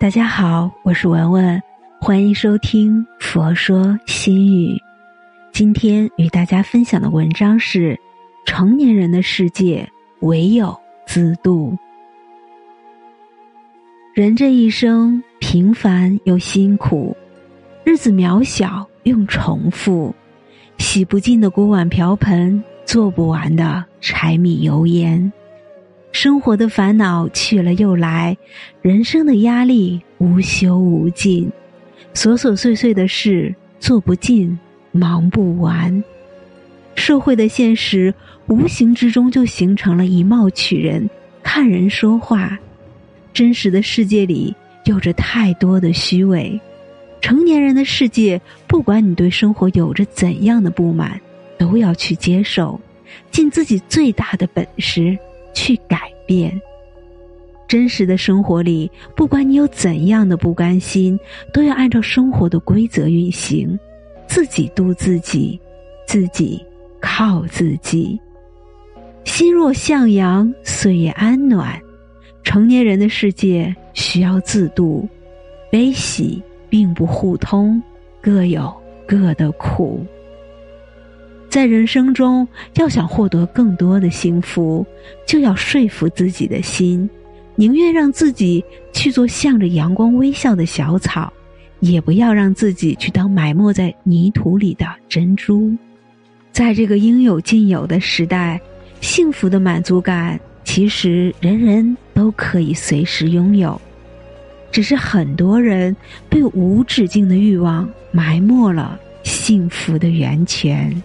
大家好，我是文文，欢迎收听《佛说心语》。今天与大家分享的文章是：成年人的世界唯有自度。人这一生平凡又辛苦，日子渺小又重复，洗不尽的锅碗瓢盆，做不完的柴米油盐。生活的烦恼去了又来，人生的压力无休无尽，琐琐碎碎的事做不尽，忙不完。社会的现实无形之中就形成了以貌取人、看人说话。真实的世界里有着太多的虚伪。成年人的世界，不管你对生活有着怎样的不满，都要去接受，尽自己最大的本事。去改变。真实的生活里，不管你有怎样的不甘心，都要按照生活的规则运行，自己度自己，自己靠自己。心若向阳，岁月安暖。成年人的世界需要自度，悲喜并不互通，各有各的苦。在人生中，要想获得更多的幸福，就要说服自己的心，宁愿让自己去做向着阳光微笑的小草，也不要让自己去当埋没在泥土里的珍珠。在这个应有尽有的时代，幸福的满足感其实人人都可以随时拥有，只是很多人被无止境的欲望埋没了幸福的源泉。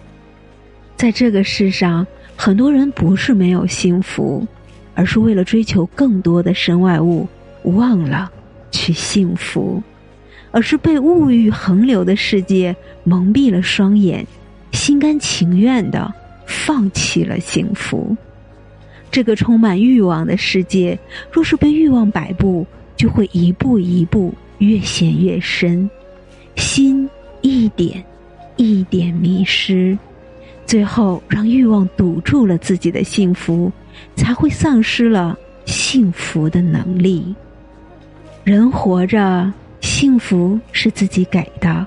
在这个世上，很多人不是没有幸福，而是为了追求更多的身外物，忘了去幸福，而是被物欲横流的世界蒙蔽了双眼，心甘情愿的放弃了幸福。这个充满欲望的世界，若是被欲望摆布，就会一步一步越陷越深，心一点一点迷失。最后，让欲望堵住了自己的幸福，才会丧失了幸福的能力。人活着，幸福是自己给的，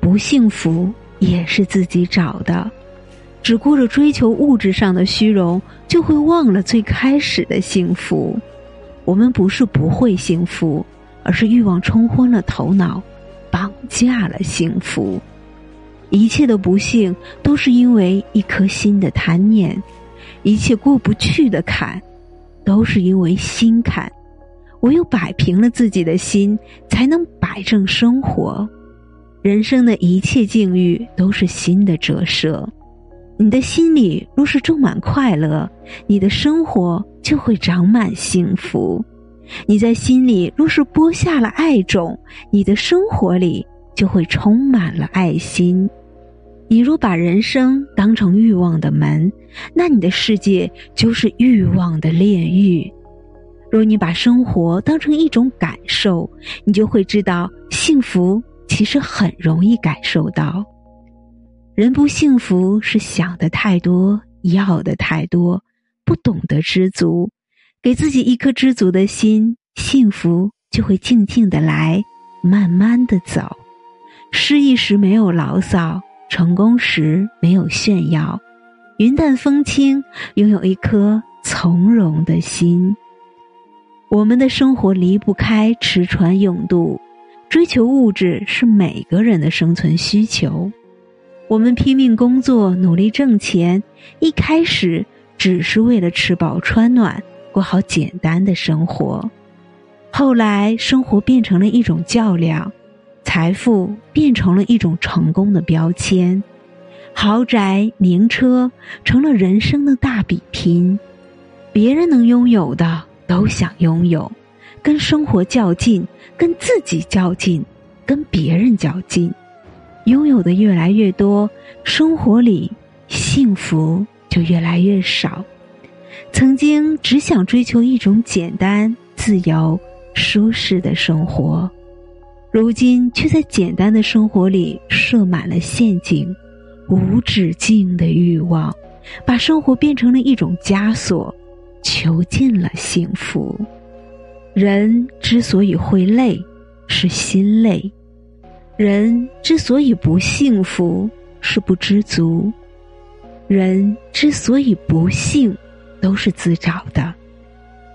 不幸福也是自己找的。只顾着追求物质上的虚荣，就会忘了最开始的幸福。我们不是不会幸福，而是欲望冲昏了头脑，绑架了幸福。一切的不幸都是因为一颗心的贪念，一切过不去的坎，都是因为心坎。唯有摆平了自己的心，才能摆正生活。人生的一切境遇都是心的折射。你的心里若是种满快乐，你的生活就会长满幸福；你在心里若是播下了爱种，你的生活里。就会充满了爱心。你若把人生当成欲望的门，那你的世界就是欲望的炼狱。若你把生活当成一种感受，你就会知道幸福其实很容易感受到。人不幸福是想的太多，要的太多，不懂得知足。给自己一颗知足的心，幸福就会静静的来，慢慢的走。失意时没有牢骚，成功时没有炫耀，云淡风轻，拥有一颗从容的心。我们的生活离不开吃穿用度，追求物质是每个人的生存需求。我们拼命工作，努力挣钱，一开始只是为了吃饱穿暖，过好简单的生活。后来，生活变成了一种较量。财富变成了一种成功的标签，豪宅名车成了人生的大比拼，别人能拥有的都想拥有，跟生活较劲，跟自己较劲，跟别人较劲，拥有的越来越多，生活里幸福就越来越少。曾经只想追求一种简单、自由、舒适的生活。如今却在简单的生活里设满了陷阱，无止境的欲望，把生活变成了一种枷锁，囚禁了幸福。人之所以会累，是心累；人之所以不幸福，是不知足；人之所以不幸，都是自找的。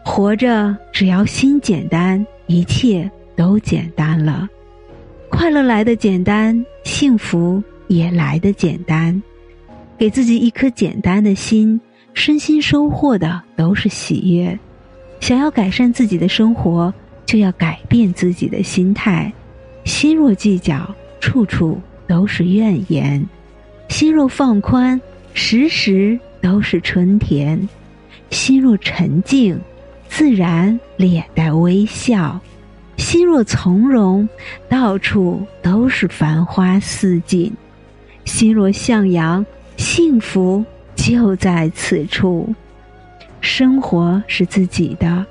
活着，只要心简单，一切都简单了。快乐来的简单，幸福也来的简单。给自己一颗简单的心，身心收获的都是喜悦。想要改善自己的生活，就要改变自己的心态。心若计较，处处都是怨言；心若放宽，时时都是春天。心若沉静，自然脸带微笑；心若从容，到处都是繁花似锦。心若向阳，幸福就在此处。生活是自己的，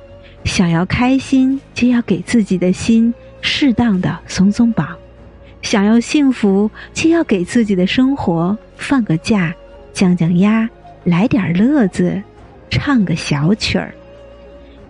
想要开心，就要给自己的心适当的松松绑；想要幸福，就要给自己的生活放个假，降降压，来点乐子，唱个小曲儿。